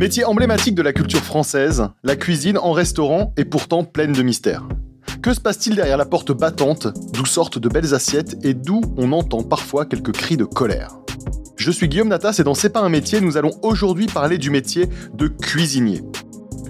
Métier emblématique de la culture française, la cuisine en restaurant est pourtant pleine de mystères. Que se passe-t-il derrière la porte battante, d'où sortent de belles assiettes et d'où on entend parfois quelques cris de colère? Je suis Guillaume Natas et dans C'est pas un métier, nous allons aujourd'hui parler du métier de cuisinier.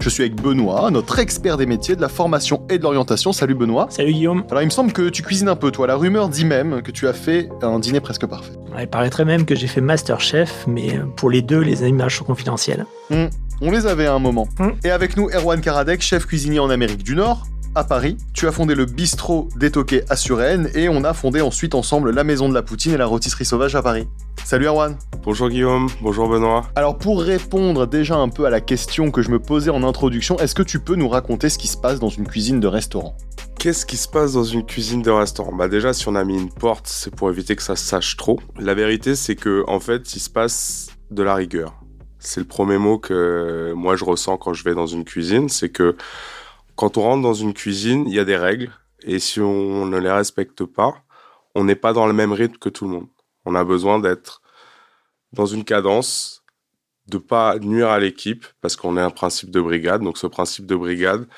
Je suis avec Benoît, notre expert des métiers de la formation et de l'orientation. Salut Benoît. Salut Guillaume. Alors il me semble que tu cuisines un peu, toi. La rumeur dit même que tu as fait un dîner presque parfait. Il paraîtrait même que j'ai fait Masterchef, mais pour les deux, les images sont confidentielles. Hmm, on les avait à un moment. Hmm. Et avec nous, Erwan Karadec, chef cuisinier en Amérique du Nord, à Paris. Tu as fondé le bistrot détoqué à Suresnes et on a fondé ensuite ensemble la Maison de la Poutine et la Rôtisserie Sauvage à Paris. Salut Erwan. Bonjour Guillaume, bonjour Benoît. Alors pour répondre déjà un peu à la question que je me posais en introduction, est-ce que tu peux nous raconter ce qui se passe dans une cuisine de restaurant? Qu'est-ce qui se passe dans une cuisine de restaurant? Bah déjà si on a mis une porte, c'est pour éviter que ça sache trop. La vérité c'est que en fait, il se passe de la rigueur. C'est le premier mot que moi je ressens quand je vais dans une cuisine, c'est que quand on rentre dans une cuisine, il y a des règles, et si on ne les respecte pas, on n'est pas dans le même rythme que tout le monde. On a besoin d'être dans une cadence, de pas nuire à l'équipe, parce qu'on est un principe de brigade. Donc ce principe de brigade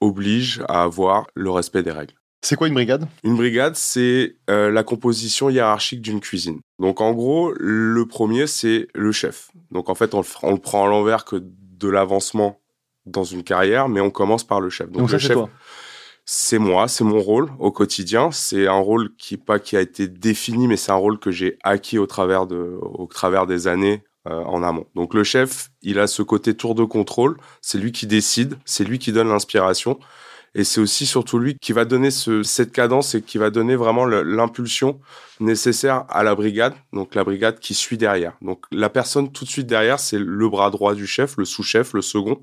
oblige à avoir le respect des règles. C'est quoi une brigade? Une brigade, c'est euh, la composition hiérarchique d'une cuisine. Donc en gros, le premier, c'est le chef. Donc en fait, on on le prend à l'envers que de l'avancement dans une carrière, mais on commence par le chef. Donc, le chef, c'est moi, c'est mon rôle au quotidien. C'est un rôle qui pas qui a été défini, mais c'est un rôle que j'ai acquis au travers de, au travers des années euh, en amont. Donc le chef, il a ce côté tour de contrôle. C'est lui qui décide, c'est lui qui donne l'inspiration. Et c'est aussi surtout lui qui va donner ce, cette cadence et qui va donner vraiment l'impulsion nécessaire à la brigade, donc la brigade qui suit derrière. Donc la personne tout de suite derrière, c'est le bras droit du chef, le sous-chef, le second.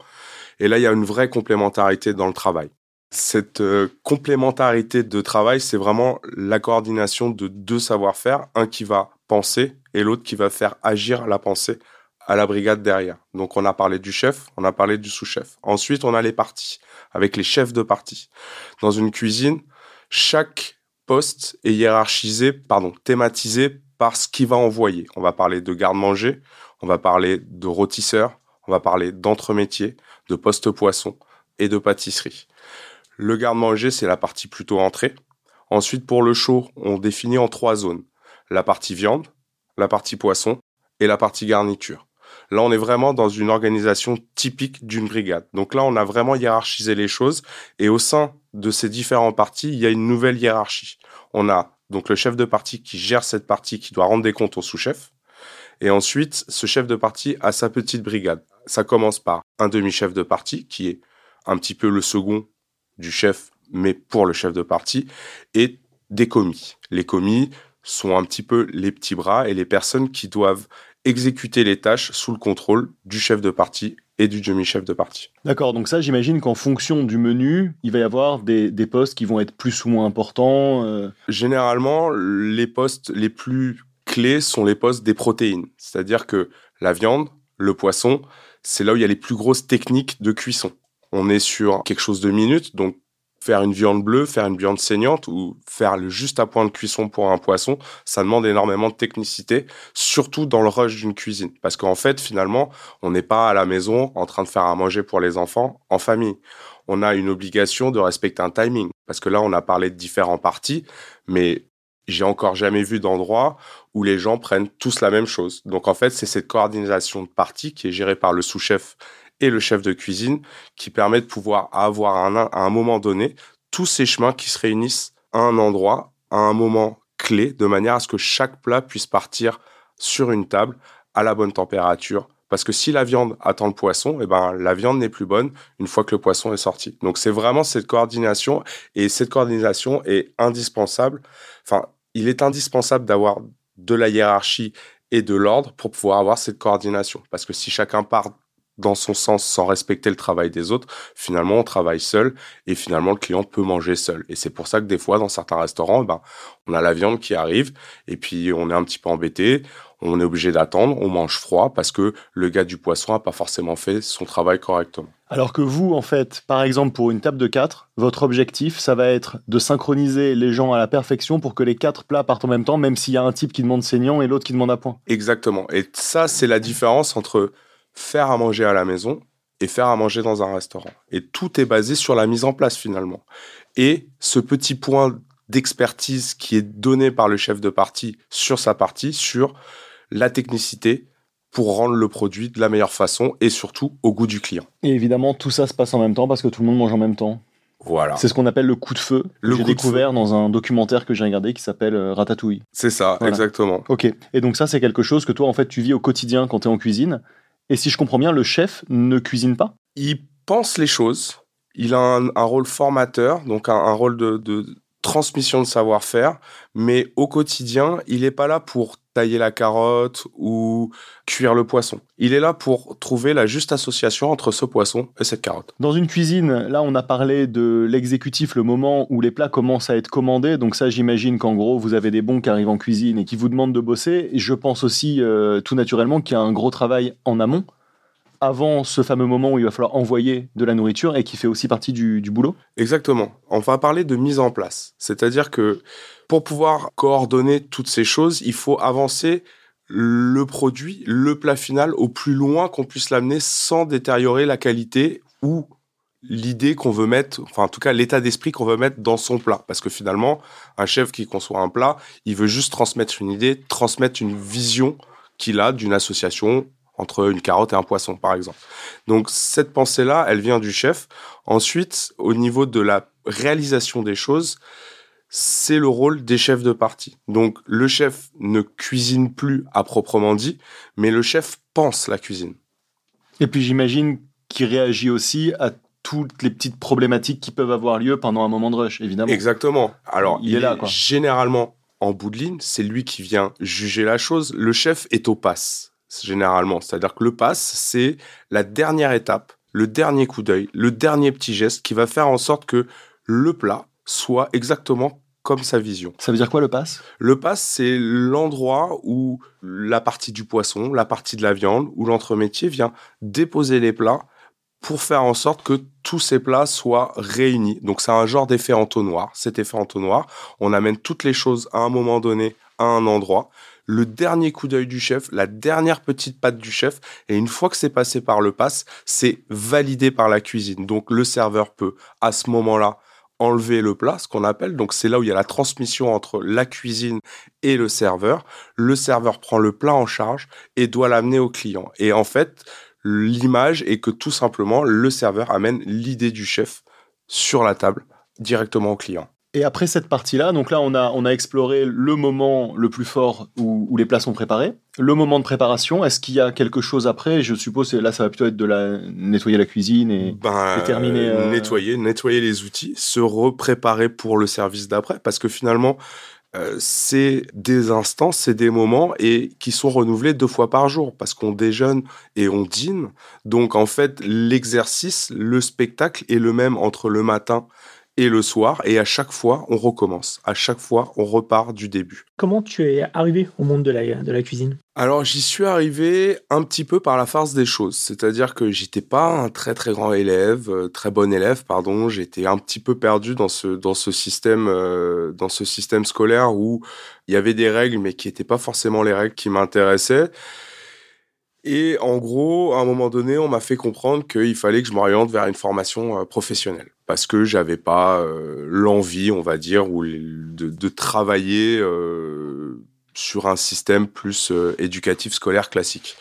Et là, il y a une vraie complémentarité dans le travail. Cette euh, complémentarité de travail, c'est vraiment la coordination de deux savoir-faire, un qui va penser et l'autre qui va faire agir la pensée à la brigade derrière. Donc on a parlé du chef, on a parlé du sous-chef. Ensuite, on a les parties, avec les chefs de partie. Dans une cuisine, chaque poste est hiérarchisé, pardon, thématisé par ce qu'il va envoyer. On va parler de garde-manger, on va parler de rôtisseur, on va parler d'entremétier, de poste poisson et de pâtisserie. Le garde-manger, c'est la partie plutôt entrée. Ensuite, pour le chaud, on définit en trois zones. La partie viande, la partie poisson et la partie garniture. Là, on est vraiment dans une organisation typique d'une brigade. Donc là, on a vraiment hiérarchisé les choses et au sein de ces différentes parties, il y a une nouvelle hiérarchie. On a donc le chef de partie qui gère cette partie, qui doit rendre des comptes au sous-chef. Et ensuite, ce chef de partie a sa petite brigade. Ça commence par un demi-chef de partie, qui est un petit peu le second du chef, mais pour le chef de partie, et des commis. Les commis sont un petit peu les petits bras et les personnes qui doivent exécuter les tâches sous le contrôle du chef de partie et du demi-chef de partie. D'accord, donc ça j'imagine qu'en fonction du menu, il va y avoir des, postes qui vont être plus ou moins importants. Euh. Généralement, les postes les plus clés sont les postes des protéines. C'est-à-dire que la viande, le poisson, c'est là où il y a les plus grosses techniques de cuisson. On est sur quelque chose de minutes, donc faire une viande bleue, faire une viande saignante ou faire le juste à point de cuisson pour un poisson, ça demande énormément de technicité, surtout dans le rush d'une cuisine. Parce qu'en fait, finalement, on n'est pas à la maison en train de faire à manger pour les enfants en famille. On a une obligation de respecter un timing. Parce que là, on a parlé de différents parties, mais j'ai encore jamais vu d'endroit où les gens prennent tous la même chose. Donc en fait, c'est cette coordination de parties qui est gérée par le sous-chef et le chef de cuisine qui permet de pouvoir avoir à un moment donné tous ces chemins qui se réunissent à un endroit, à un moment clé, de manière à ce que chaque plat puisse partir sur une table à la bonne température. Parce que si la viande attend le poisson, eh ben, la viande n'est plus bonne une fois que le poisson est sorti. Donc c'est vraiment cette coordination et cette coordination est indispensable. Enfin, il est indispensable d'avoir de la hiérarchie et de l'ordre pour pouvoir avoir cette coordination. Parce que si chacun part dans son sens sans respecter le travail des autres, finalement on travaille seul et finalement le client peut manger seul. Et c'est pour ça que des fois dans certains restaurants, ben, on a la viande qui arrive et puis on est un petit peu embêté, on est obligé d'attendre, on mange froid parce que le gars du poisson a pas forcément fait son travail correctement. Alors que vous, en fait, par exemple, pour une table de 4, votre objectif, ça va être de synchroniser les gens à la perfection pour que les quatre plats partent en même temps, même s'il y a un type qui demande saignant et l'autre qui demande à point. Exactement. Et ça, c'est la différence entre faire à manger à la maison et faire à manger dans un restaurant. Et tout est basé sur la mise en place finalement. Et ce petit point d'expertise qui est donné par le chef de partie sur sa partie, sur la technicité pour rendre le produit de la meilleure façon et surtout au goût du client. Et évidemment, tout ça se passe en même temps parce que tout le monde mange en même temps. Voilà. C'est ce qu'on appelle le coup de feu. Le j'ai découvert dans un documentaire que j'ai regardé qui s'appelle euh, Ratatouille. C'est ça, Voilà. exactement. Ok. Et donc ça, c'est quelque chose que toi, en fait, tu vis au quotidien quand tu es en cuisine. Et si je comprends bien, le chef ne cuisine pas? Il pense les choses. Il a un, un rôle formateur, donc un, un rôle de, de transmission de savoir-faire. Mais au quotidien, il n'est pas là pour tailler la carotte ou cuire le poisson. Il est là pour trouver la juste association entre ce poisson et cette carotte. Dans une cuisine, là, on a parlé de l'exécutif, le moment où les plats commencent à être commandés. Donc ça, j'imagine qu'en gros, vous avez des bons qui arrivent en cuisine et qui vous demandent de bosser. Je pense aussi, euh, tout naturellement, qu'il y a un gros travail en amont, avant ce fameux moment où il va falloir envoyer de la nourriture et qui fait aussi partie du, du boulot. Exactement. On va parler de mise en place. C'est-à-dire que pour pouvoir coordonner toutes ces choses, il faut avancer le produit, le plat final, au plus loin qu'on puisse l'amener sans détériorer la qualité ou l'idée qu'on veut mettre, enfin en tout cas l'état d'esprit qu'on veut mettre dans son plat. Parce que finalement, un chef qui conçoit un plat, il veut juste transmettre une idée, transmettre une vision qu'il a d'une association entre une carotte et un poisson, par exemple. Donc cette pensée-là, elle vient du chef. Ensuite, au niveau de la réalisation des choses, c'est le rôle des chefs de partie. Donc le chef ne cuisine plus à proprement dit, mais le chef pense la cuisine. Et puis j'imagine qu'il réagit aussi à toutes les petites problématiques qui peuvent avoir lieu pendant un moment de rush, évidemment. Exactement. Alors, Il est là, quoi. généralement en bout de ligne, c'est lui qui vient juger la chose. Le chef est au pass, généralement. C'est-à-dire que le pass, c'est la dernière étape, le dernier coup d'œil, le dernier petit geste qui va faire en sorte que le plat soit exactement comme sa vision. Ça veut dire quoi le pass? Le pass, c'est l'endroit où la partie du poisson, la partie de la viande, où l'entremétier vient déposer les plats pour faire en sorte que tous ces plats soient réunis. Donc c'est un genre d'effet entonnoir. Cet effet entonnoir, on amène toutes les choses à un moment donné à un endroit. Le dernier coup d'œil du chef, la dernière petite patte du chef, et une fois que c'est passé par le pass, c'est validé par la cuisine. Donc le serveur peut à ce moment-là enlever le plat, ce qu'on appelle. Donc c'est là où il y a la transmission entre la cuisine et le serveur. Le serveur prend le plat en charge et doit l'amener au client. Et en fait, l'image est que tout simplement, le serveur amène l'idée du chef sur la table directement au client. Et après cette partie-là, donc là, on a, on a exploré le moment le plus fort où, où les plats sont préparés, le moment de préparation. Est-ce qu'il y a quelque chose après? Je suppose que là, ça va plutôt être de la, nettoyer la cuisine et. Ben, et terminer, euh, nettoyer, nettoyer les outils, se repréparer pour le service d'après, parce que finalement, euh, c'est des instants, c'est des moments et qui sont renouvelés deux fois par jour, parce qu'on déjeune et on dîne. Donc en fait, l'exercice, le spectacle est le même entre le matin et le soir, et à chaque fois, on recommence. À chaque fois, on repart du début. Comment tu es arrivé au monde de la, de la cuisine? Alors j'y suis arrivé un petit peu par la farce des choses, c'est-à-dire que j'étais pas un très très grand élève, euh, très bon élève pardon, j'étais un petit peu perdu dans ce dans ce système euh, dans ce système scolaire où il y avait des règles mais qui étaient pas forcément les règles qui m'intéressaient. Et en gros, à un moment donné, on m'a fait comprendre qu'il fallait que je m'oriente vers une formation euh, professionnelle parce que j'avais pas euh, l'envie, on va dire, ou de, travailler euh, sur un système plus éducatif scolaire classique.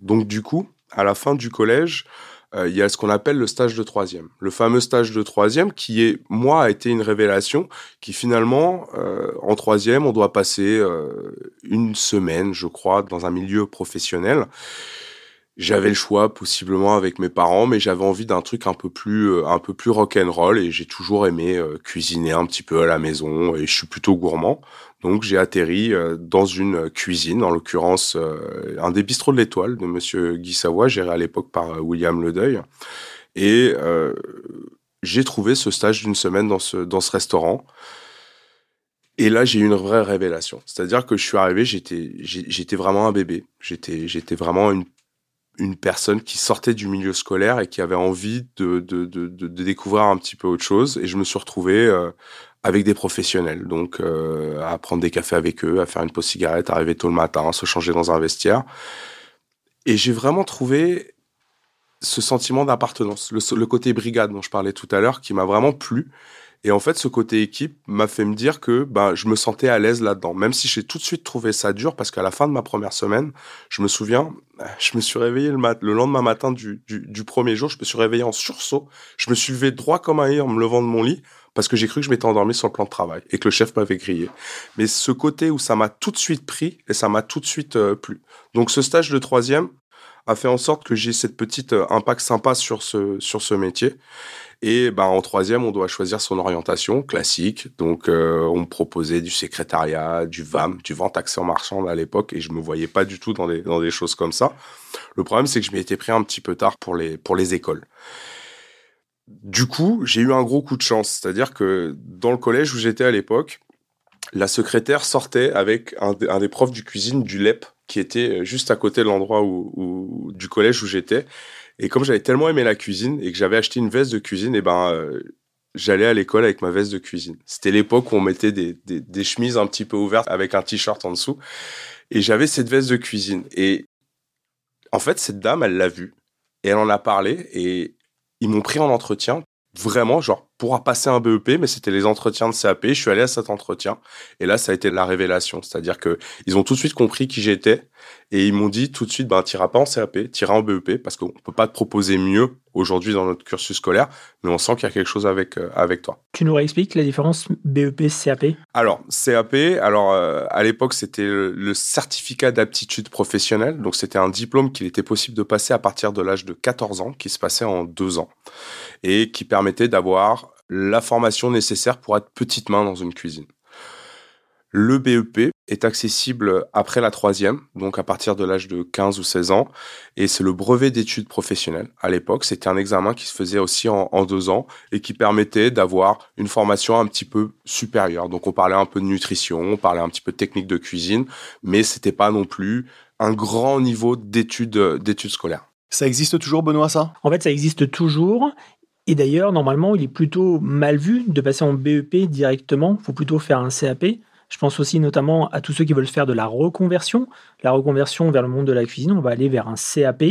Donc du coup, à la fin du collège, euh, il y a ce qu'on appelle le stage de troisième. Le fameux stage de troisième qui est, moi, a été une révélation qui finalement, euh, en troisième, on doit passer euh, une semaine, je crois, dans un milieu professionnel. J'avais le choix possiblement avec mes parents, mais j'avais envie d'un truc un peu plus, euh, un peu plus rock'n'roll et j'ai toujours aimé euh, cuisiner un petit peu à la maison et je suis plutôt gourmand. Donc j'ai atterri euh, dans une cuisine, en l'occurrence euh, un des bistrots de l'Étoile de Monsieur Guy Savoie, géré à l'époque par euh, William Ledeuil. Et j'ai trouvé ce stage d'une semaine dans ce, dans ce restaurant. Et là, j'ai eu une vraie révélation. C'est-à-dire que je suis arrivé, j'étais, vraiment un bébé. J'étais, j'étais vraiment une, une personne qui sortait du milieu scolaire et qui avait envie de, de, de, découvrir un petit peu autre chose. Et je me suis retrouvé avec des professionnels. Donc, euh, à prendre des cafés avec eux, à faire une pause cigarette, arriver tôt le matin, se changer dans un vestiaire. Et j'ai vraiment trouvé ce sentiment d'appartenance, le, côté brigade dont je parlais tout à l'heure, qui m'a vraiment plu. Et en fait, ce côté équipe m'a fait me dire que ben, je me sentais à l'aise là-dedans, même si j'ai tout de suite trouvé ça dur, parce qu'à la fin de ma première semaine, je me souviens, je me suis réveillé le, le lendemain matin du, du, premier jour, je me suis réveillé en sursaut, je me suis levé droit comme un i en me levant de mon lit, parce que j'ai cru que je m'étais endormi sur le plan de travail et que le chef m'avait grillé. Mais ce côté où ça m'a tout de suite pris et ça m'a tout de suite euh, plu. Donc ce stage de troisième a fait en sorte que j'ai cette petite euh, impact sympa sur ce, sur ce métier. Et ben, en troisième, on doit choisir son orientation classique. Donc, euh, on me proposait du secrétariat, du VAM, du vente action marchande à l'époque, et je me voyais pas du tout dans des, dans des choses comme ça. Le problème, c'est que je m'y étais pris un petit peu tard pour les, pour les écoles. Du coup, j'ai eu un gros coup de chance. C'est-à-dire que dans le collège où j'étais à l'époque, la secrétaire sortait avec un, des profs du cuisine du LEP qui était juste à côté de l'endroit où, du collège où j'étais. Et comme j'avais tellement aimé la cuisine et que j'avais acheté une veste de cuisine, et ben euh, j'allais à l'école avec ma veste de cuisine. C'était l'époque où on mettait des, des, des, chemises un petit peu ouvertes avec un t-shirt en dessous. Et j'avais cette veste de cuisine. Et en fait, cette dame, elle l'a vue. Et elle en a parlé. Et ils m'ont pris en entretien vraiment, genre, pour passer un BEP, mais c'était les entretiens de CAP. Je suis allé à cet entretien et là, ça a été la révélation. C'est-à-dire que ils ont tout de suite compris qui j'étais et ils m'ont dit tout de suite, ben, t'iras pas en CAP, t'iras en BEP parce qu'on peut pas te proposer mieux aujourd'hui dans notre cursus scolaire, mais on sent qu'il y a quelque chose avec euh, avec toi. Tu nous réexpliques la différence BEP CAP Alors CAP, alors euh, à l'époque c'était le, certificat d'aptitude professionnelle, donc c'était un diplôme qu'il était possible de passer à partir de l'âge de 14 ans, qui se passait en deux ans et qui permettait d'avoir la formation nécessaire pour être petite main dans une cuisine. Le BEP est accessible après la troisième, donc à partir de l'âge de 15 ou 16 ans, et c'est le brevet d'études professionnelles. À l'époque, c'était un examen qui se faisait aussi en, deux ans et qui permettait d'avoir une formation un petit peu supérieure. Donc on parlait un peu de nutrition, on parlait un petit peu de technique de cuisine, mais c'était pas non plus un grand niveau d'études d'études scolaires. Ça existe toujours, Benoît, ça? En fait, ça existe toujours. Et d'ailleurs, normalement, il est plutôt mal vu de passer en BEP directement. Il faut plutôt faire un CAP. Je pense aussi notamment à tous ceux qui veulent faire de la reconversion. La reconversion vers le monde de la cuisine, on va aller vers un CAP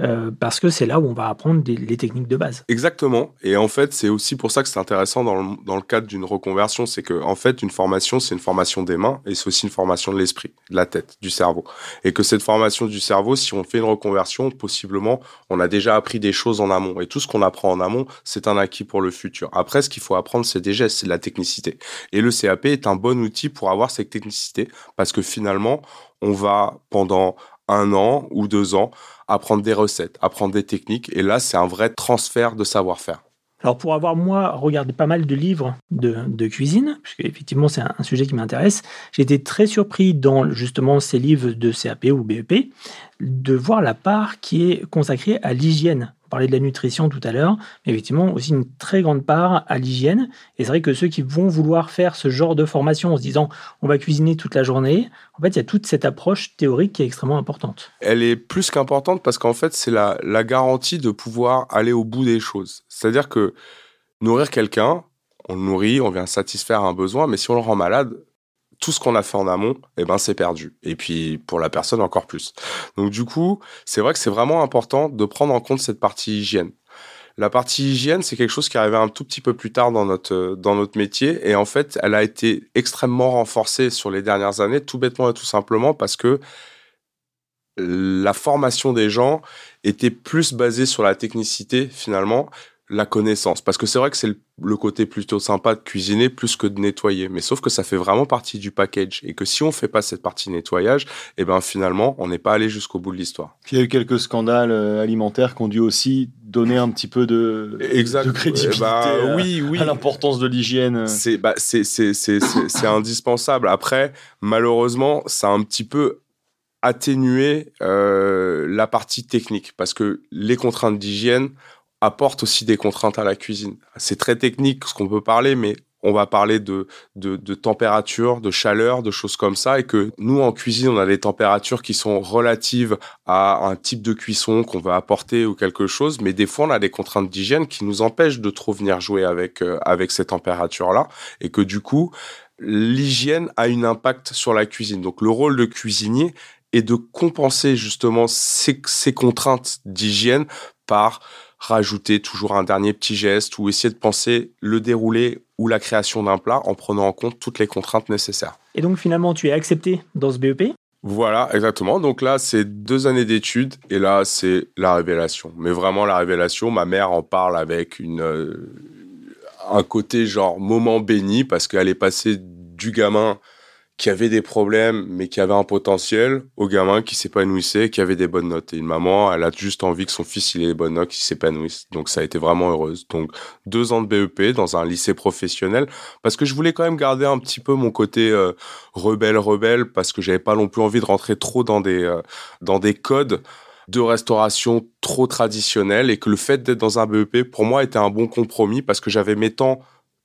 euh, parce que c'est là où on va apprendre les techniques de base. Exactement. Et en fait, c'est aussi pour ça que c'est intéressant dans le, cadre d'une reconversion, c'est que en fait, une formation, c'est une formation des mains et c'est aussi une formation de l'esprit, de la tête, du cerveau. Et que cette formation du cerveau, si on fait une reconversion, possiblement, on a déjà appris des choses en amont. Et tout ce qu'on apprend en amont, c'est un acquis pour le futur. Après, ce qu'il faut apprendre, c'est des gestes, c'est de la technicité. Et le CAP est un bon outil pour avoir cette technicité parce que finalement, on va pendant un an ou deux ans apprendre des recettes, apprendre des techniques. Et là, c'est un vrai transfert de savoir-faire. Alors pour avoir moi regardé pas mal de livres de, cuisine, puisque effectivement c'est un, sujet qui m'intéresse, j'ai été très surpris dans justement ces livres de CAP ou BEP de voir la part qui est consacrée à l'hygiène parlait de la nutrition tout à l'heure, mais effectivement aussi une très grande part à l'hygiène. Et c'est vrai que ceux qui vont vouloir faire ce genre de formation en se disant on va cuisiner toute la journée, en fait, il y a toute cette approche théorique qui est extrêmement importante. Elle est plus qu'importante parce qu'en fait, c'est la, la garantie de pouvoir aller au bout des choses. C'est-à-dire que nourrir quelqu'un, on le nourrit, on vient satisfaire un besoin, mais si on le rend malade, tout ce qu'on a fait en amont, eh ben c'est perdu. Et puis pour la personne encore plus. Donc du coup, c'est vrai que c'est vraiment important de prendre en compte cette partie hygiène. La partie hygiène, c'est quelque chose qui arrivait un tout petit peu plus tard dans notre dans notre métier et en fait, elle a été extrêmement renforcée sur les dernières années, tout bêtement et tout simplement parce que la formation des gens était plus basée sur la technicité finalement la connaissance. Parce que c'est vrai que c'est le, côté plutôt sympa de cuisiner plus que de nettoyer. Mais sauf que ça fait vraiment partie du package. Et que si on fait pas cette partie nettoyage, et eh ben finalement, on n'est pas allé jusqu'au bout de l'histoire. Il y a eu quelques scandales euh, alimentaires qui ont dû aussi donner un petit peu de, de crédibilité bah, oui, oui. à l'importance de l'hygiène. C'est bah, indispensable. Après, malheureusement, ça a un petit peu atténué euh, la partie technique. Parce que les contraintes d'hygiène, apporte aussi des contraintes à la cuisine. C'est très technique ce qu'on peut parler, mais on va parler de, de, de, température, de chaleur, de choses comme ça, et que nous, en cuisine, on a des températures qui sont relatives à un type de cuisson qu'on va apporter ou quelque chose, mais des fois, on a des contraintes d'hygiène qui nous empêchent de trop venir jouer avec, euh, avec ces températures-là, et que du coup, l'hygiène a un impact sur la cuisine. Donc, le rôle de cuisinier est de compenser justement ces, ces contraintes d'hygiène par rajouter toujours un dernier petit geste ou essayer de penser le déroulé ou la création d'un plat en prenant en compte toutes les contraintes nécessaires. Et donc finalement, tu es accepté dans ce BEP voilà, exactement. Donc là, c'est deux années d'études et là, c'est la révélation. Mais vraiment, la révélation, ma mère en parle avec une, euh, un côté genre moment béni parce qu'elle est passée du gamin qui avait des problèmes, mais qui avait un potentiel, au gamin qui s'épanouissait, qui avait des bonnes notes. Et une maman, elle a juste envie que son fils il ait des bonnes notes, qu'il s'épanouisse. Donc ça a été vraiment heureuse. Donc deux ans de BEP dans un lycée professionnel, parce que je voulais quand même garder un petit peu mon côté euh, rebelle, rebelle, parce que j'avais pas non plus envie de rentrer trop dans des euh, dans des codes de restauration trop traditionnels et que le fait d'être dans un BEP pour moi était un bon compromis parce que j'avais mes temps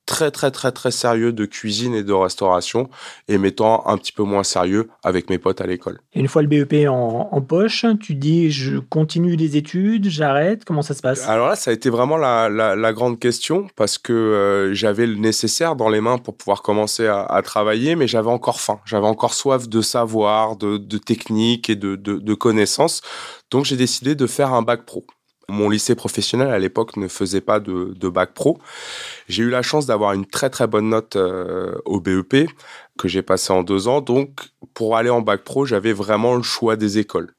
très très très très sérieux de cuisine et de restauration et mettant un petit peu moins sérieux avec mes potes à l'école. Une fois le BEP en, poche, tu dis je continue les études, j'arrête, comment ça se passe? Alors là, ça a été vraiment la, la, grande question parce que euh, j'avais le nécessaire dans les mains pour pouvoir commencer à, travailler, mais j'avais encore faim, j'avais encore soif de savoir, de, de technique et de, de, de connaissances. Donc j'ai décidé de faire un bac pro. Mon lycée professionnel à l'époque ne faisait pas de, bac pro. J'ai eu la chance d'avoir une très très bonne note euh, au BEP que j'ai passé en deux ans. Donc pour aller en bac pro, j'avais vraiment le choix des écoles.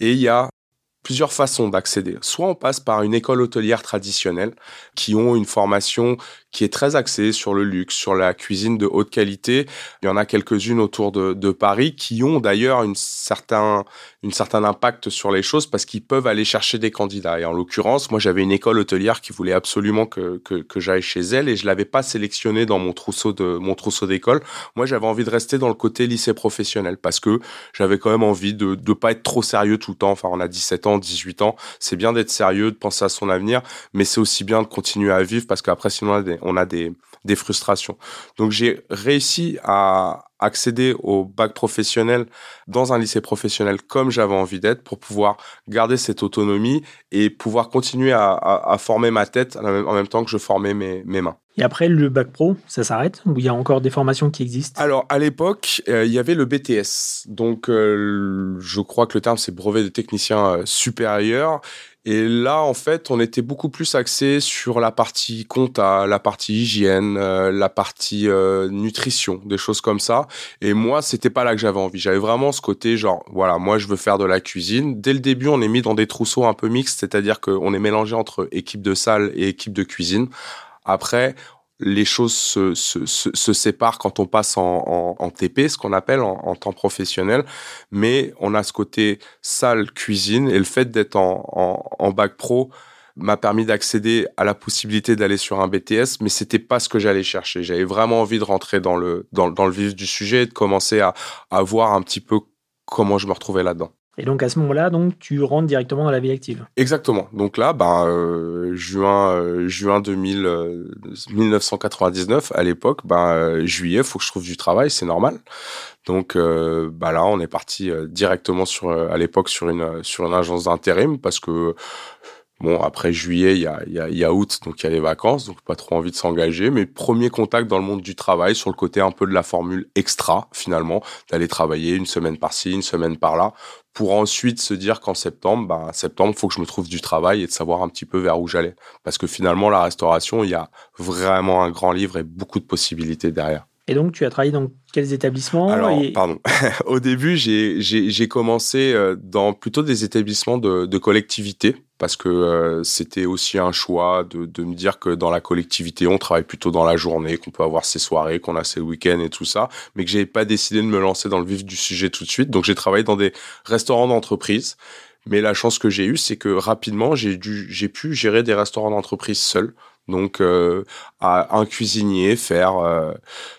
Et il y a plusieurs façons d'accéder. Soit on passe par une école hôtelière traditionnelle qui ont une formation qui est très axée sur le luxe, sur la cuisine de haute qualité. Il y en a quelques-unes autour de, Paris qui ont d'ailleurs une certain, une certain impact sur les choses parce qu'ils peuvent aller chercher des candidats. Et en l'occurrence, moi j'avais une école hôtelière qui voulait absolument que, que, j'aille chez elle et je l'avais pas sélectionné dans mon trousseau de mon trousseau d'école. Moi j'avais envie de rester dans le côté lycée professionnel parce que j'avais quand même envie de ne pas être trop sérieux tout le temps. Enfin on a 17 ans 18 ans, c'est bien d'être sérieux, de penser à son avenir, mais c'est aussi bien de continuer à vivre parce qu'après, sinon, on a des, des, frustrations. Donc, j'ai réussi à accéder au bac professionnel dans un lycée professionnel comme j'avais envie d'être pour pouvoir garder cette autonomie et pouvoir continuer à, former ma tête en même temps que je formais mes, mes mains. Et après, le bac pro, ça s'arrête Ou il y a encore des formations qui existent? Alors, à l'époque, euh, il y avait le BTS. Donc, euh, je crois que le terme, c'est brevet de technicien euh, supérieur. Et là, en fait, on était beaucoup plus axé sur la partie compta, la partie hygiène, la partie nutrition, des choses comme ça. Et moi, c'était pas là que j'avais envie. J'avais vraiment ce côté genre, voilà, moi, je veux faire de la cuisine. Dès le début, on est mis dans des trousseaux un peu mixtes, c'est-à-dire qu'on est mélangé entre équipe de salle et équipe de cuisine. Après, les choses se, se, se, séparent quand on passe en, en, TP, ce qu'on appelle en, temps professionnel, mais on a ce côté salle, cuisine, et le fait d'être en, bac pro m'a permis d'accéder à la possibilité d'aller sur un BTS, mais c'était pas ce que j'allais chercher. J'avais vraiment envie de rentrer dans le, dans, dans le vif du sujet et de commencer à, à voir un petit peu comment je me retrouvais là-dedans. Et donc à ce moment-là, donc tu rentres directement dans la vie active. Exactement. Donc là, ben euh, juin euh, juin 2000 1999 euh, à l'époque, ben juillet, faut que je trouve du travail, c'est normal. Donc bah là, on est parti directement sur à l'époque sur une sur une agence d'intérim parce que Bon, après juillet, il y a, y, a, y a, août, donc il y a les vacances, donc pas trop envie de s'engager. Mais premier contact dans le monde du travail, sur le côté un peu de la formule extra, finalement, d'aller travailler une semaine par-ci, une semaine par-là, pour ensuite se dire qu'en septembre, bah, septembre, faut que je me trouve du travail et de savoir un petit peu vers où j'allais. Parce que finalement, la restauration, il y a vraiment un grand livre et beaucoup de possibilités derrière. Et donc, tu as travaillé dans quels établissements Alors, pardon. Au début, j'ai commencé euh, dans plutôt des établissements de, de collectivité parce que euh, c'était aussi un choix de, de, me dire que dans la collectivité, on travaille plutôt dans la journée, qu'on peut avoir ses soirées, qu'on a ses week-ends et tout ça, mais que j'ai pas décidé de me lancer dans le vif du sujet tout de suite. Donc, j'ai travaillé dans des restaurants d'entreprise. Mais la chance que j'ai eue, c'est que rapidement, j'ai dû, j'ai pu gérer des restaurants d'entreprise seul. Donc, euh, à un cuisinier faire euh,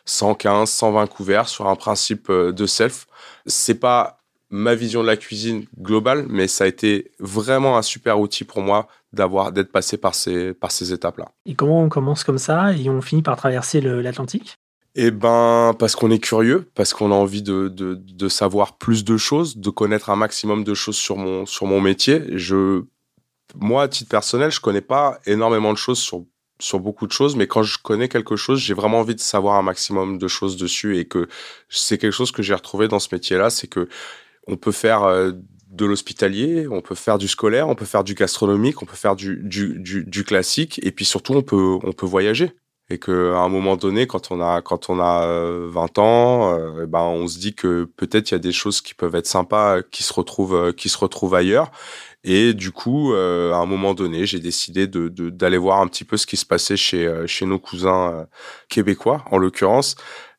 115, 120 couverts sur un principe euh, de self, c'est pas ma vision de la cuisine globale, mais ça a été vraiment un super outil pour moi d'avoir d'être passé par ces par ces étapes-là. Et comment on commence comme ça et on finit par traverser l'Atlantique? Eh ben, parce qu'on est curieux, parce qu'on a envie de, de, de, savoir plus de choses, de connaître un maximum de choses sur mon, sur mon métier. Je, moi, à titre personnel, je connais pas énormément de choses sur sur beaucoup de choses, mais quand je connais quelque chose, j'ai vraiment envie de savoir un maximum de choses dessus et que c'est quelque chose que j'ai retrouvé dans ce métier-là, c'est que on peut faire euh, de l'hospitalier, on peut faire du scolaire, on peut faire du gastronomique, on peut faire du, du, du, classique, et puis surtout on peut, on peut voyager. Et qu'à un moment donné, quand on a, quand on a 20 euh, ans, euh, ben on se dit que peut-être il y a des choses qui peuvent être sympas qui se retrouvent, qui se retrouvent ailleurs. Et du coup, à un moment donné, j'ai décidé de, d'aller voir un petit peu ce qui se passait chez, chez nos cousins québécois, en l'occurrence.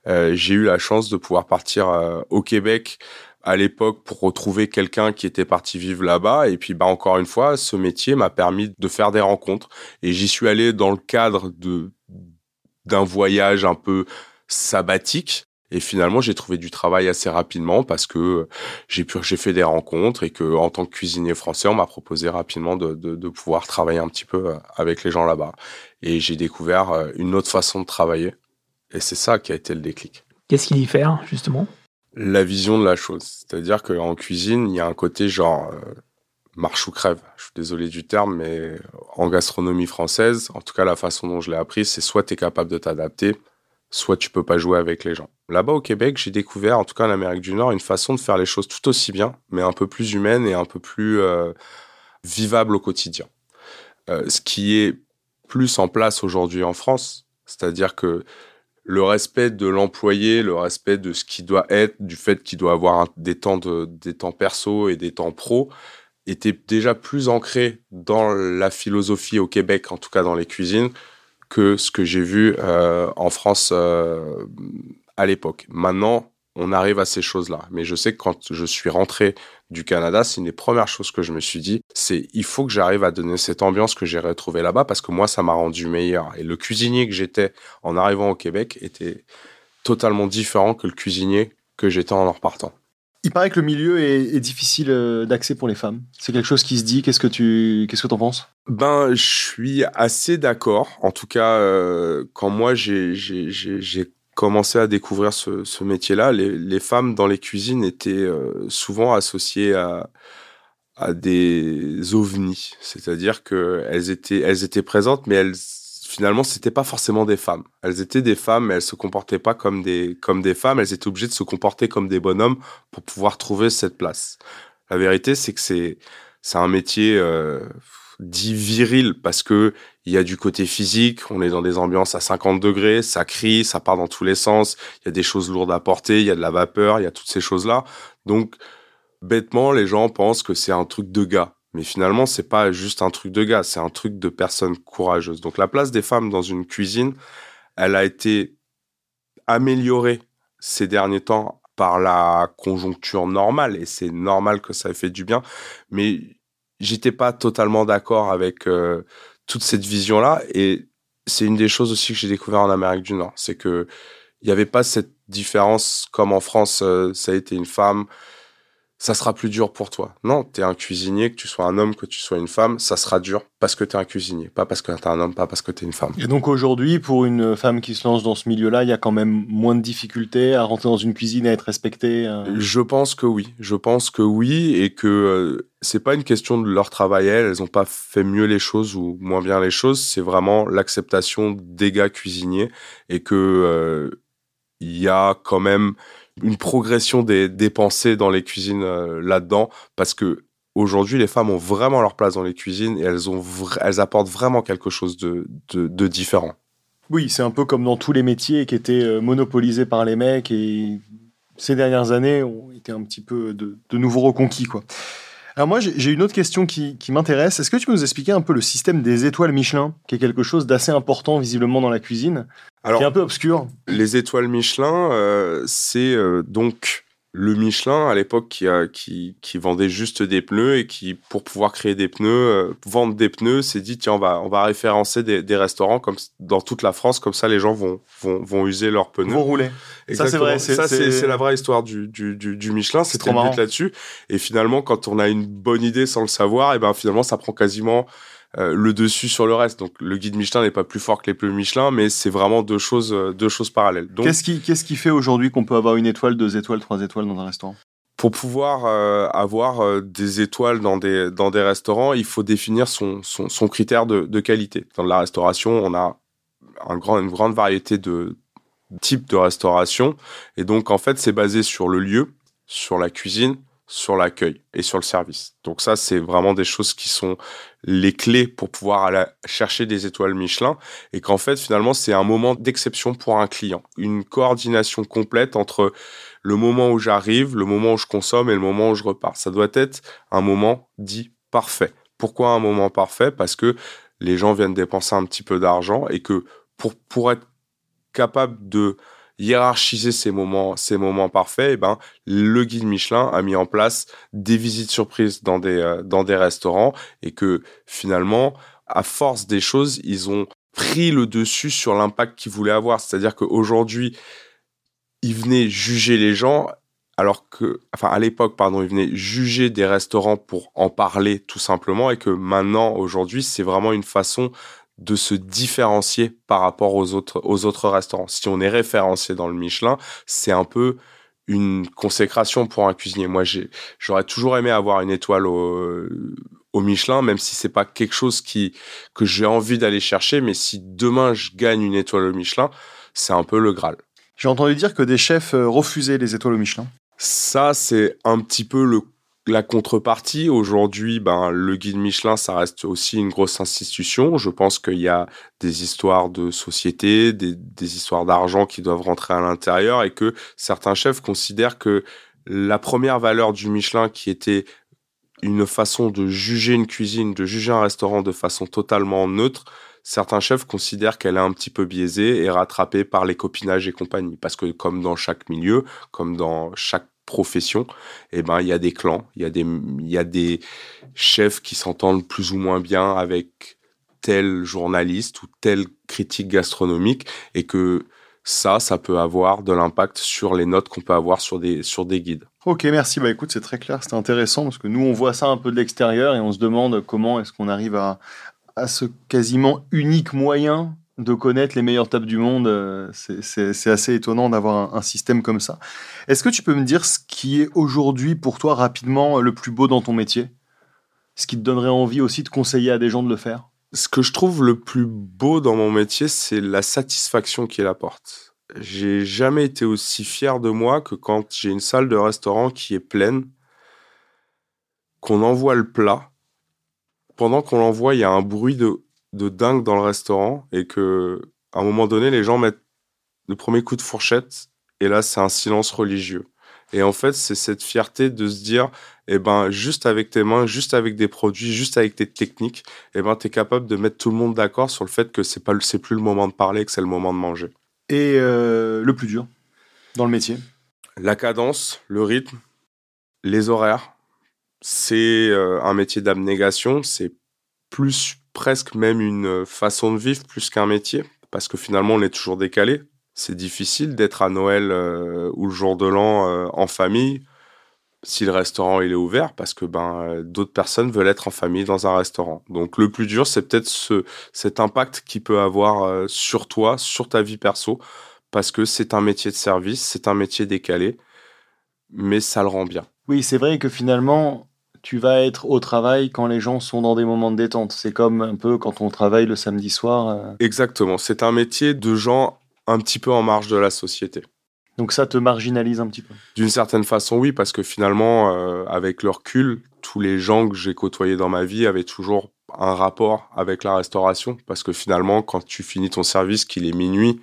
j'ai eu la chance de pouvoir partir au Québec à l'époque pour retrouver quelqu'un qui était parti vivre là-bas. Et puis, bah, encore une fois, ce métier m'a permis de faire des rencontres. Et j'y suis allé dans le cadre de, d'un voyage un peu sabbatique. Et finalement, j'ai trouvé du travail assez rapidement parce que j'ai pu, j'ai fait des rencontres et que, en tant que cuisinier français, on m'a proposé rapidement de, de, de, pouvoir travailler un petit peu euh, avec les gens là-bas. Et j'ai découvert euh, une autre façon de travailler. Et c'est ça qui a été le déclic. Qu'est-ce qu'il y fait, justement? La vision de la chose. C'est-à-dire qu'en cuisine, il y a un côté genre euh, marche ou crève. Je suis désolé du terme, mais en gastronomie française, en tout cas la façon dont je l'ai appris, c'est soit tu es capable de t'adapter, soit tu peux pas jouer avec les gens. Là-bas au Québec, j'ai découvert, en tout cas en Amérique du Nord, une façon de faire les choses tout aussi bien, mais un peu plus humaine et un peu plus euh, vivable au quotidien. Euh, ce qui est plus en place aujourd'hui en France, c'est-à-dire que le respect de l'employé, le respect de ce qui doit être, du fait qu'il doit avoir des temps de, des temps perso et des temps pro, était déjà plus ancré dans la philosophie au Québec, en tout cas dans les cuisines, que ce que j'ai vu euh, en France euh, à l'époque. Maintenant, on arrive à ces choses-là. Mais je sais que quand je suis rentré du Canada, c'est une des premières choses que je me suis dit, c'est il faut que j'arrive à donner cette ambiance que j'ai retrouvée là-bas parce que moi, ça m'a rendu meilleur. Et le cuisinier que j'étais en arrivant au Québec était totalement différent que le cuisinier que j'étais en en repartant. Il paraît que le milieu est, difficile euh, d'accès pour les femmes. C'est quelque chose qui se dit. Qu'est-ce que tu qu'est-ce que t'en penses? Ben, je suis assez d'accord. En tout cas, euh, quand moi j'ai commencé à découvrir ce, métier-là, les, femmes dans les cuisines étaient euh, souvent associées à, des ovnis, c'est-à-dire qu'elles étaient, elles étaient présentes, mais elles finalement c'était pas forcément des femmes. Elles étaient des femmes, mais elles se comportaient pas comme des comme des femmes. Elles étaient obligées de se comporter comme des bonhommes pour pouvoir trouver cette place. La vérité, c'est que c'est c'est un métier euh, dit viril parce que il y a du côté physique, on est dans des ambiances à 50 degrés, ça crie, ça part dans tous les sens, il y a des choses lourdes à porter, il y a de la vapeur, il y a toutes ces choses-là. Donc, bêtement, les gens pensent que c'est un truc de gars. Mais finalement, c'est pas juste un truc de gars, c'est un truc de personnes courageuses. Donc, la place des femmes dans une cuisine, elle a été améliorée ces derniers temps par la conjoncture normale et c'est normal que ça ait fait du bien. Mais j'étais pas totalement d'accord avec euh, toute cette vision-là. Et c'est une des choses aussi que j'ai découvert en Amérique du Nord. C'est que il n'y avait pas cette différence comme en France, euh, ça a été une femme, ça sera plus dur pour toi. Non, tu es un cuisinier, que tu sois un homme, que tu sois une femme, ça sera dur parce que tu es un cuisinier, pas parce que tu es un homme, pas parce que tu es une femme. Et donc aujourd'hui, pour une femme qui se lance dans ce milieu-là, il y a quand même moins de difficultés à rentrer dans une cuisine et à être respectée euh? Je pense que oui. Je pense que oui et que euh, c'est pas une question de leur travail elles, elles ont pas fait mieux les choses ou moins bien les choses, c'est vraiment l'acceptation des gars cuisiniers et que euh, il y a quand même une progression des, des pensées dans les cuisines euh, là-dedans parce que aujourd'hui les femmes ont vraiment leur place dans les cuisines et elles ont elles apportent vraiment quelque chose de, de, différent. Oui, c'est un peu comme dans tous les métiers qui étaient euh, monopolisés par les mecs et ces dernières années ont été un petit peu de, de nouveaux reconquis quoi. Alors moi, j'ai une autre question qui, qui m'intéresse. Est-ce que tu peux nous expliquer un peu le système des étoiles Michelin, qui est quelque chose d'assez important visiblement dans la cuisine, Alors, qui est un peu obscur? Les étoiles Michelin, euh, c'est euh, donc le Michelin à l'époque qui, qui, qui, vendait juste des pneus et qui, pour pouvoir créer des pneus, euh, vendre des pneus, s'est dit tiens on va on va référencer des, des, restaurants comme dans toute la France comme ça les gens vont vont, vont user leurs pneus. Vont rouler. Ça c'est vrai. Ça c'est la vraie histoire du du, du, du Michelin. C'est trop but là-dessus. Et finalement quand on a une bonne idée sans le savoir, et ben finalement ça prend quasiment euh, le dessus sur le reste. Donc le guide Michelin n'est pas plus fort que les pneus Michelin, mais c'est vraiment deux choses, euh, deux choses parallèles. Qu'est-ce qui, qu'est-ce qui fait aujourd'hui qu'on peut avoir une étoile, deux étoiles, trois étoiles dans un restaurant? Pour pouvoir euh, avoir des étoiles dans des, dans des restaurants, il faut définir son, son, son critère de, de, qualité. Dans la restauration, on a un grand, une grande variété de types de restauration. Et donc, en fait, c'est basé sur le lieu, sur la cuisine, sur l'accueil et sur le service. Donc ça, c'est vraiment des choses qui sont les clés pour pouvoir aller chercher des étoiles Michelin et qu'en fait, finalement, c'est un moment d'exception pour un client. Une coordination complète entre le moment où j'arrive, le moment où je consomme et le moment où je repars. Ça doit être un moment dit parfait. Pourquoi un moment parfait? Parce que les gens viennent dépenser un petit peu d'argent et que pour, pour être capable de hiérarchiser ces moments, ces moments parfaits, eh ben, le guide Michelin a mis en place des visites surprises dans des, euh, dans des restaurants et que finalement, à force des choses, ils ont pris le dessus sur l'impact qu'ils voulaient avoir. C'est-à-dire qu'aujourd'hui, ils venaient juger les gens alors que, enfin, à l'époque, pardon, ils venaient juger des restaurants pour en parler tout simplement et que maintenant, aujourd'hui, c'est vraiment une façon de se différencier par rapport aux autres, aux autres restaurants. Si on est référencé dans le Michelin, c'est un peu une consécration pour un cuisinier. Moi, j'aurais toujours aimé avoir une étoile au, au Michelin, même si c'est pas quelque chose qui, que j'ai envie d'aller chercher, mais si demain je gagne une étoile au Michelin, c'est un peu le Graal. J'ai entendu dire que des chefs euh, refusaient les étoiles au Michelin. Ça, c'est un petit peu le la contrepartie, aujourd'hui, ben, le guide Michelin, ça reste aussi une grosse institution. Je pense qu'il y a des histoires de société, des, des histoires d'argent qui doivent rentrer à l'intérieur et que certains chefs considèrent que la première valeur du Michelin, qui était une façon de juger une cuisine, de juger un restaurant de façon totalement neutre, certains chefs considèrent qu'elle est un petit peu biaisée et rattrapée par les copinages et compagnie. Parce que comme dans chaque milieu, comme dans chaque profession, eh ben il y a des clans, il y a des y a des chefs qui s'entendent plus ou moins bien avec tel journaliste ou tel critique gastronomique et que ça, ça peut avoir de l'impact sur les notes qu'on peut avoir sur des, sur des guides. Ok, merci. Bah écoute, c'est très clair, c'est intéressant parce que nous, on voit ça un peu de l'extérieur et on se demande comment est-ce qu'on arrive à, à ce quasiment unique moyen de connaître les meilleures tables du monde. Euh, c'est assez étonnant d'avoir un, système comme ça. Est-ce que tu peux me dire ce qui est aujourd'hui pour toi rapidement le plus beau dans ton métier? Ce qui te donnerait envie aussi de conseiller à des gens de le faire? Ce que je trouve le plus beau dans mon métier, c'est la satisfaction qu'il apporte. J'ai jamais été aussi fier de moi que quand j'ai une salle de restaurant qui est pleine, qu'on envoie le plat. Pendant qu'on l'envoie, il y a un bruit de de dingue dans le restaurant et que à un moment donné, les gens mettent le premier coup de fourchette et là, c'est un silence religieux. Et en fait, c'est cette fierté de se dire, eh ben, juste avec tes mains, juste avec des produits, juste avec tes techniques, eh ben, es capable de mettre tout le monde d'accord sur le fait que c'est pas, c'est plus le moment de parler, que c'est le moment de manger. Et euh, le plus dur dans le métier? La cadence, le rythme, les horaires. C'est euh, un métier d'abnégation. C'est plus presque même une façon de vivre plus qu'un métier, parce que finalement on est toujours décalé. C'est difficile d'être à Noël euh, ou le jour de l'an euh, en famille si le restaurant il est ouvert, parce que ben d'autres personnes veulent être en famille dans un restaurant. Donc le plus dur, c'est peut-être ce, cet impact qui peut avoir euh, sur toi, sur ta vie perso, parce que c'est un métier de service, c'est un métier décalé, mais ça le rend bien. Oui, c'est vrai que finalement, tu vas être au travail quand les gens sont dans des moments de détente. C'est comme un peu quand on travaille le samedi soir. Euh. Exactement. C'est un métier de gens un petit peu en marge de la société. Donc ça te marginalise un petit peu D'une certaine façon, oui, parce que finalement, euh, avec le recul, tous les gens que j'ai côtoyés dans ma vie avaient toujours un rapport avec la restauration. Parce que finalement, quand tu finis ton service, qu'il est minuit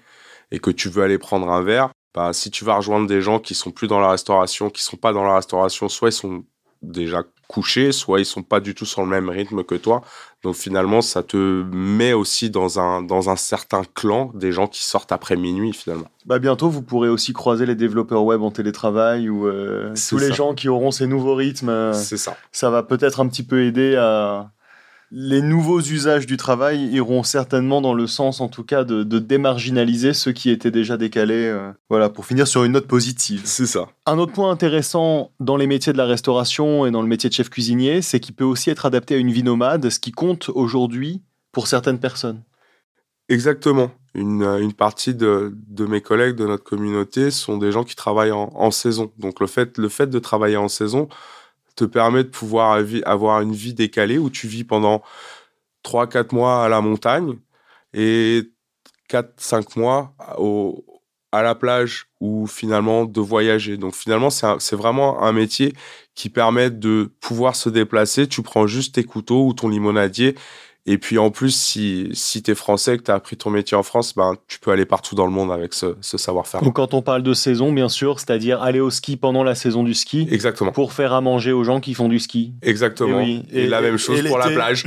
et que tu veux aller prendre un verre, bah, si tu vas rejoindre des gens qui sont plus dans la restauration, qui sont pas dans la restauration, soit ils sont déjà couchés, soit ils sont pas du tout sur le même rythme que toi. Donc finalement, ça te met aussi dans un, dans un certain clan des gens qui sortent après minuit finalement. Bah bientôt, vous pourrez aussi croiser les développeurs web en télétravail ou euh, tous les gens qui auront ces nouveaux rythmes. Euh, C'est ça. Ça va peut-être un petit peu aider à, les nouveaux usages du travail iront certainement dans le sens, en tout cas, de, démarginaliser ceux qui étaient déjà décalés. Euh, voilà, pour finir sur une note positive. C'est ça. Un autre point intéressant dans les métiers de la restauration et dans le métier de chef cuisinier, c'est qu'il peut aussi être adapté à une vie nomade, ce qui compte aujourd'hui pour certaines personnes. Exactement. Une, partie de, mes collègues de notre communauté sont des gens qui travaillent en, en saison. Donc le fait, le fait de travailler en saison, te permet de pouvoir avoir une vie décalée où tu vis pendant 3-4 mois à la montagne et 4-5 mois au, à la plage ou finalement de voyager. Donc finalement, c'est vraiment un métier qui permet de pouvoir se déplacer. Tu prends juste tes couteaux ou ton limonadier. Et puis en plus, si, si tu es français, que tu as appris ton métier en France, ben, tu peux aller partout dans le monde avec ce, ce savoir-faire. Donc quand on parle de saison, bien sûr, c'est-à-dire aller au ski pendant la saison du ski. Exactement. Pour faire à manger aux gens qui font du ski. Exactement. Et, et, la même chose pour la plage.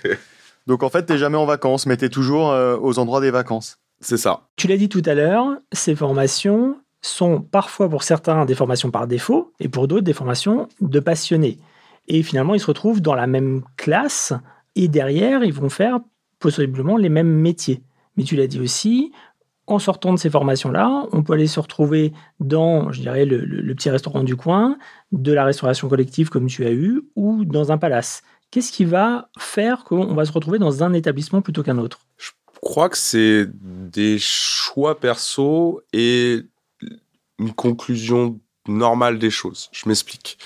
Donc en fait, t'es jamais en vacances, mais t'es toujours euh, aux endroits des vacances. C'est ça. Tu l'as dit tout à l'heure, ces formations sont parfois pour certains des formations par défaut et pour d'autres des formations de passionnés. Et finalement, ils se retrouvent dans la même classe et derrière, ils vont faire possiblement les mêmes métiers. Mais tu l'as dit aussi, en sortant de ces formations-là, on peut aller se retrouver dans, je dirais, le, petit restaurant du coin, de la restauration collective comme tu as eu, ou dans un palace. Qu'est-ce qui va faire qu'on va se retrouver dans un établissement plutôt qu'un autre? Je crois que c'est des choix perso et une conclusion normale des choses. Je m'explique.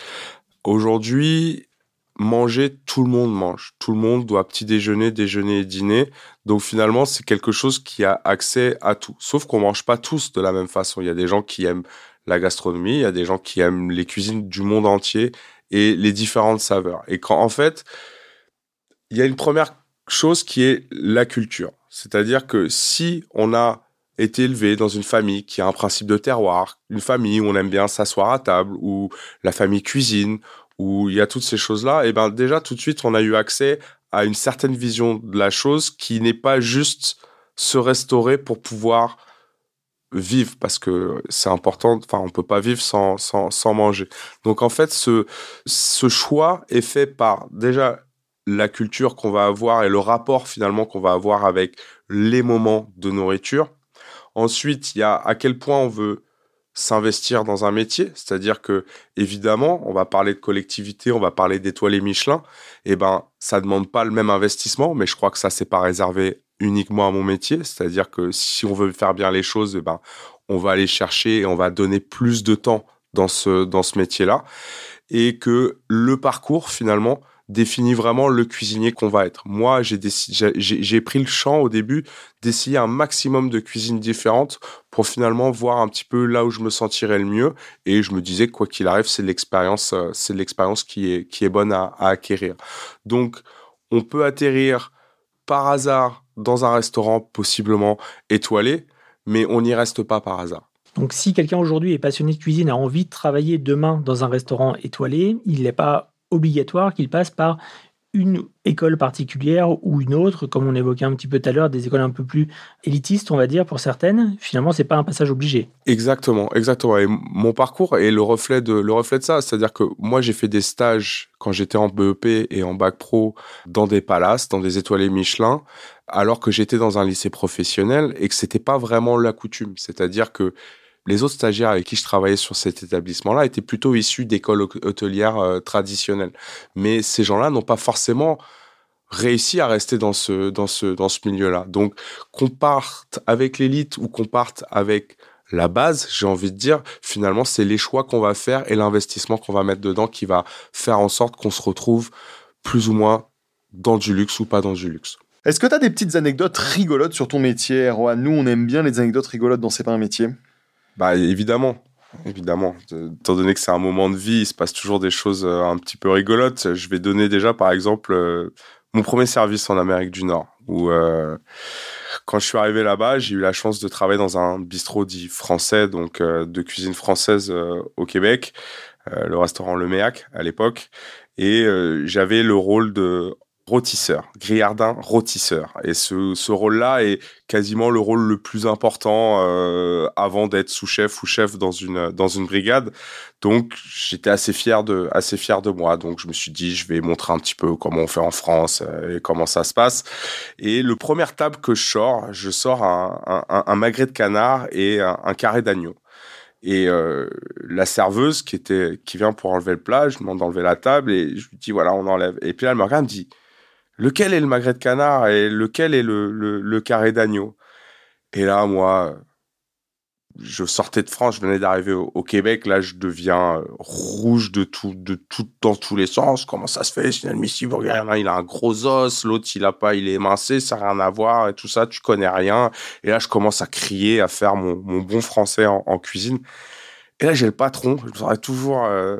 Aujourd'hui, manger, tout le monde mange. Tout le monde doit petit déjeuner, déjeuner et dîner. Donc finalement, c'est quelque chose qui a accès à tout. Sauf qu'on mange pas tous de la même façon. Il y a des gens qui aiment la gastronomie, il y a des gens qui aiment les cuisines du monde entier et les différentes saveurs. Et quand en fait, il y a une première chose qui est la culture. C'est-à-dire que si on a été élevé dans une famille qui a un principe de terroir, une famille où on aime bien s'asseoir à table, où la famille cuisine, où il y a toutes ces choses-là, et ben déjà tout de suite on a eu accès à une certaine vision de la chose qui n'est pas juste se restaurer pour pouvoir vivre parce que c'est important enfin on peut pas vivre sans, sans, sans manger donc en fait ce ce choix est fait par déjà la culture qu'on va avoir et le rapport finalement qu'on va avoir avec les moments de nourriture. Ensuite, il y a à quel point on veut s'investir dans un métier, c'est-à-dire que évidemment, on va parler de collectivité, on va parler d'étoiles Michelin, et eh ben ça demande pas le même investissement, mais je crois que ça c'est pas réservé uniquement à mon métier, c'est-à-dire que si on veut faire bien les choses, et eh ben on va aller chercher et on va donner plus de temps dans ce dans ce métier-là. Et que le parcours finalement définit vraiment le cuisinier qu'on va être. Moi, j'ai pris le champ au début d'essayer un maximum de cuisines différentes pour finalement voir un petit peu là où je me sentirais le mieux. Et je me disais, quoi qu'il arrive, c'est l'expérience, euh, c'est l'expérience qui est, qui est bonne à, à acquérir. Donc, on peut atterrir par hasard dans un restaurant possiblement étoilé, mais on n'y reste pas par hasard. Donc si quelqu'un aujourd'hui est passionné de cuisine, a envie de travailler demain dans un restaurant étoilé, il n'est pas obligatoire qu'il passe par une école particulière ou une autre, comme on évoquait un petit peu tout à l'heure, des écoles un peu plus élitistes, on va dire, pour certaines. Finalement, c'est pas un passage obligé. Exactement, exactement. Et mon parcours est le reflet de, le reflet de ça. C'est-à-dire que moi, j'ai fait des stages quand j'étais en BEP et en bac pro dans des palaces, dans des étoilés Michelin, alors que j'étais dans un lycée professionnel et que c'était pas vraiment la coutume. C'est-à-dire que les autres stagiaires avec qui je travaillais sur cet établissement-là étaient plutôt issus d'écoles hôtelières euh, traditionnelles. Mais ces gens-là n'ont pas forcément réussi à rester dans ce, dans ce, milieu-là. Donc, qu'on parte avec l'élite ou qu'on parte avec la base, j'ai envie de dire, finalement, c'est les choix qu'on va faire et l'investissement qu'on va mettre dedans qui va faire en sorte qu'on se retrouve plus ou moins dans du luxe ou pas dans du luxe. Est-ce que tu as des petites anecdotes rigolotes sur ton métier, Erwan? Nous, on aime bien les anecdotes rigolotes dans C'est pas un métier. Bah évidemment, évidemment. Étant donné que c'est un moment de vie, il se passe toujours des choses euh, un petit peu rigolotes. Je vais donner déjà par exemple euh, mon premier service en Amérique du Nord, où euh, quand je suis arrivé là-bas, j'ai eu la chance de travailler dans un bistrot dit français, donc de cuisine française au Québec, le restaurant Le Méac à l'époque, et j'avais le rôle de rôtisseur, grillardin rôtisseur. Et ce, ce rôle-là est quasiment le rôle le plus important euh, avant d'être sous-chef ou chef dans une dans une brigade. Donc j'étais assez fier de assez fier de moi. Donc je me suis dit je vais montrer un petit peu comment on fait en France euh, et comment ça se passe. Et le première table que je sors, je sors un, un, un magret de canard et un, carré d'agneau. Et euh, la serveuse qui était qui vient pour enlever le plat, je demande d'enlever la table et je lui dis voilà on enlève. Et puis elle me regarde, elle me dit lequel est le magret de canard et lequel est le, le, carré d'agneau? Et là, moi, je sortais de France, je venais d'arriver au, Québec, là je deviens euh, rouge de tout, de tout, dans tous les sens. Comment ça se fait? C'est inadmissible. Regarde, il a un gros os, l'autre il a pas, il est émincé, ça n'a rien à voir et tout ça, tu connais rien. Et là je commence à crier, à faire mon, bon français en, cuisine. Et là j'ai le patron, je serais toujours euh,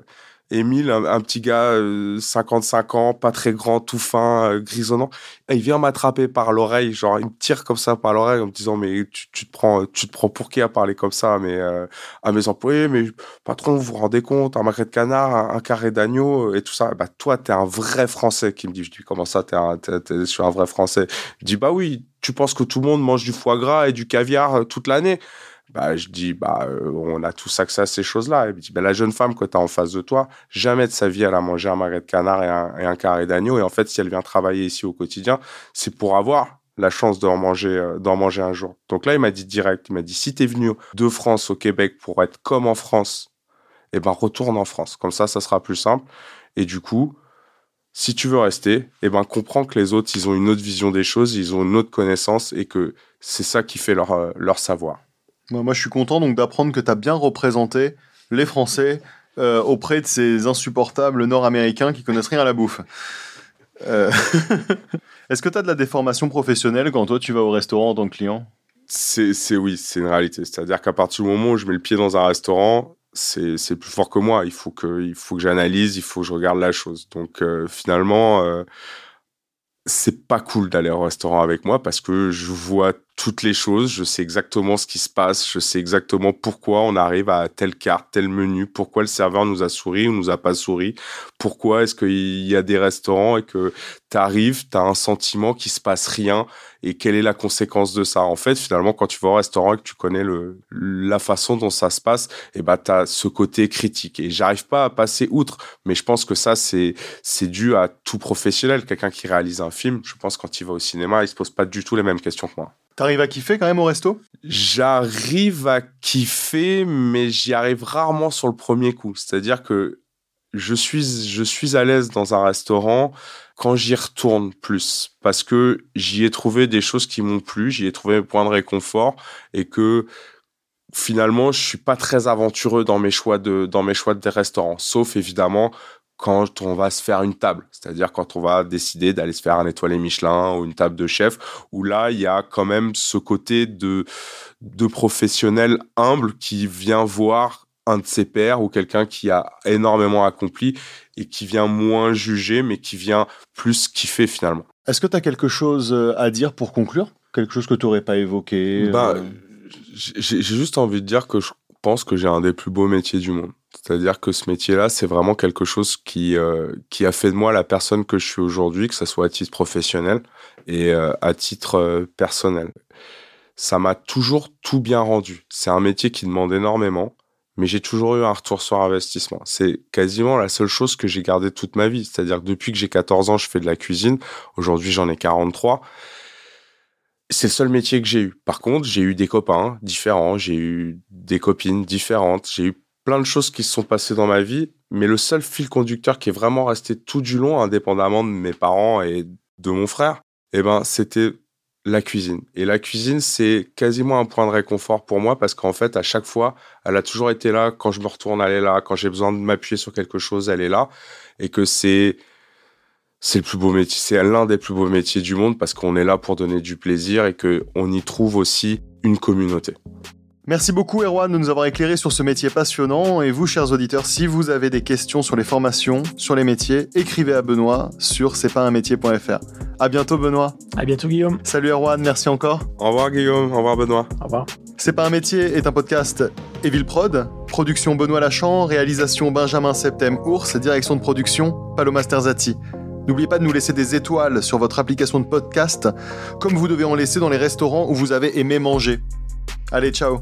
Émile, un, petit gars, 55 euh, ans, pas très grand, tout fin, euh, grisonnant. il vient m'attraper par l'oreille, genre il me tire comme ça par l'oreille en me disant mais tu, te prends, tu te prends pour qui à parler comme ça mais euh, à mes employés, mais patron, vous vous rendez compte, un magret de canard, un, carré d'agneau et tout ça. Bah toi t'es un vrai Français qui me dit. Je dis comment ça t'es un, je suis un vrai Français? Je dis bah oui, tu penses que tout le monde mange du foie gras et du caviar toute l'année. Bah, je dis, bah, euh, on a tous accès à ces choses-là. Et bah, la jeune femme que tu as en face de toi, jamais de sa vie, elle a mangé un magret de canard et un, carré d'agneau. Et en fait, si elle vient travailler ici au quotidien, c'est pour avoir la chance d'en manger, euh, d'en manger un jour. Donc là, il m'a dit direct, il m'a dit, si tu es venu de France au Québec pour être comme en France, eh ben, retourne en France. Comme ça, ça sera plus simple. Et du coup, si tu veux rester, eh ben, comprends que les autres, ils ont une autre vision des choses, ils ont une autre connaissance et que c'est ça qui fait leur, euh, leur savoir. Moi, je suis content donc d'apprendre que tu as bien représenté les Français euh, auprès de ces insupportables Nord-Américains qui connaissent rien à la bouffe. Euh, est-ce que tu as de la déformation professionnelle quand toi tu vas au restaurant en tant que client? C'est, oui, c'est une réalité. C'est-à-dire qu'à partir du moment où je mets le pied dans un restaurant, c'est, plus fort que moi. Il faut que, que j'analyse, il faut que je regarde la chose. Donc euh, finalement, c'est pas cool d'aller au restaurant avec moi parce que je vois toutes les choses, je sais exactement ce qui se passe, je sais exactement pourquoi on arrive à telle carte, tel menu, pourquoi le serveur nous a souri ou nous a pas souri, pourquoi est-ce qu'il y a des restaurants et que tu arrives, tu as un sentiment qu'il se passe rien et quelle est la conséquence de ça? En fait, finalement, quand tu vas au restaurant et que tu connais le, la façon dont ça se passe, et eh ben, tu as ce côté critique. Et j'arrive pas à passer outre, mais je pense que ça, c'est, c'est dû à tout professionnel. Quelqu'un qui réalise un film, je pense, quand il va au cinéma, il se pose pas du tout les mêmes questions que moi. T'arrives à kiffer quand même au resto? J'arrive à kiffer, mais j'y arrive rarement sur le premier coup. C'est-à-dire que je suis, je suis à l'aise dans un restaurant quand j'y retourne plus, parce que j'y ai trouvé des choses qui m'ont plu, j'y ai trouvé mes points de réconfort, et que finalement, je suis pas très aventureux dans mes choix de, dans mes choix de restaurants, sauf évidemment quand on va se faire une table, c'est-à-dire quand on va décider d'aller se faire un étoilé Michelin ou une table de chef, où là, il y a quand même ce côté de, de professionnel humble qui vient voir un de ses pairs ou quelqu'un qui a énormément accompli et qui vient moins juger, mais qui vient plus kiffer finalement. Est-ce que tu as quelque chose euh, à dire pour conclure? Quelque chose que tu n'aurais pas évoqué bah, euh? J'ai juste envie de dire que je pense que j'ai un des plus beaux métiers du monde. C'est-à-dire que ce métier-là, c'est vraiment quelque chose qui, euh, qui a fait de moi la personne que je suis aujourd'hui, que ce soit à titre professionnel et euh, à titre euh, personnel. Ça m'a toujours tout bien rendu. C'est un métier qui demande énormément, mais j'ai toujours eu un retour sur investissement. C'est quasiment la seule chose que j'ai gardée toute ma vie. C'est-à-dire que depuis que j'ai 14 ans, je fais de la cuisine. Aujourd'hui, j'en ai 43 c'est le seul métier que j'ai eu. Par contre, j'ai eu des copains différents, j'ai eu des copines différentes, j'ai eu plein de choses qui se sont passées dans ma vie, mais le seul fil conducteur qui est vraiment resté tout du long, indépendamment de mes parents et de mon frère, eh ben, c'était la cuisine. Et la cuisine, c'est quasiment un point de réconfort pour moi parce qu'en fait, à chaque fois, elle a toujours été là. Quand je me retourne, elle est là. Quand j'ai besoin de m'appuyer sur quelque chose, elle est là. Et que c'est, c'est le plus beau métier. C'est l'un des plus beaux métiers du monde parce qu'on est là pour donner du plaisir et qu'on y trouve aussi une communauté. Merci beaucoup Erwan de nous avoir éclairé sur ce métier passionnant et vous chers auditeurs, si vous avez des questions sur les formations, sur les métiers, écrivez à Benoît sur c'est pas un métier.fr. À bientôt Benoît. À bientôt Guillaume. Salut Erwan, merci encore. Au revoir Guillaume, au revoir Benoît. Au revoir. C'est pas un métier est un podcast Evil Prod, production Benoît Lachamp, réalisation Benjamin Septem Ours, direction de production Paloma Sterzati. N'oubliez pas de nous laisser des étoiles sur votre application de podcast, comme vous devez en laisser dans les restaurants où vous avez aimé manger. Allez, ciao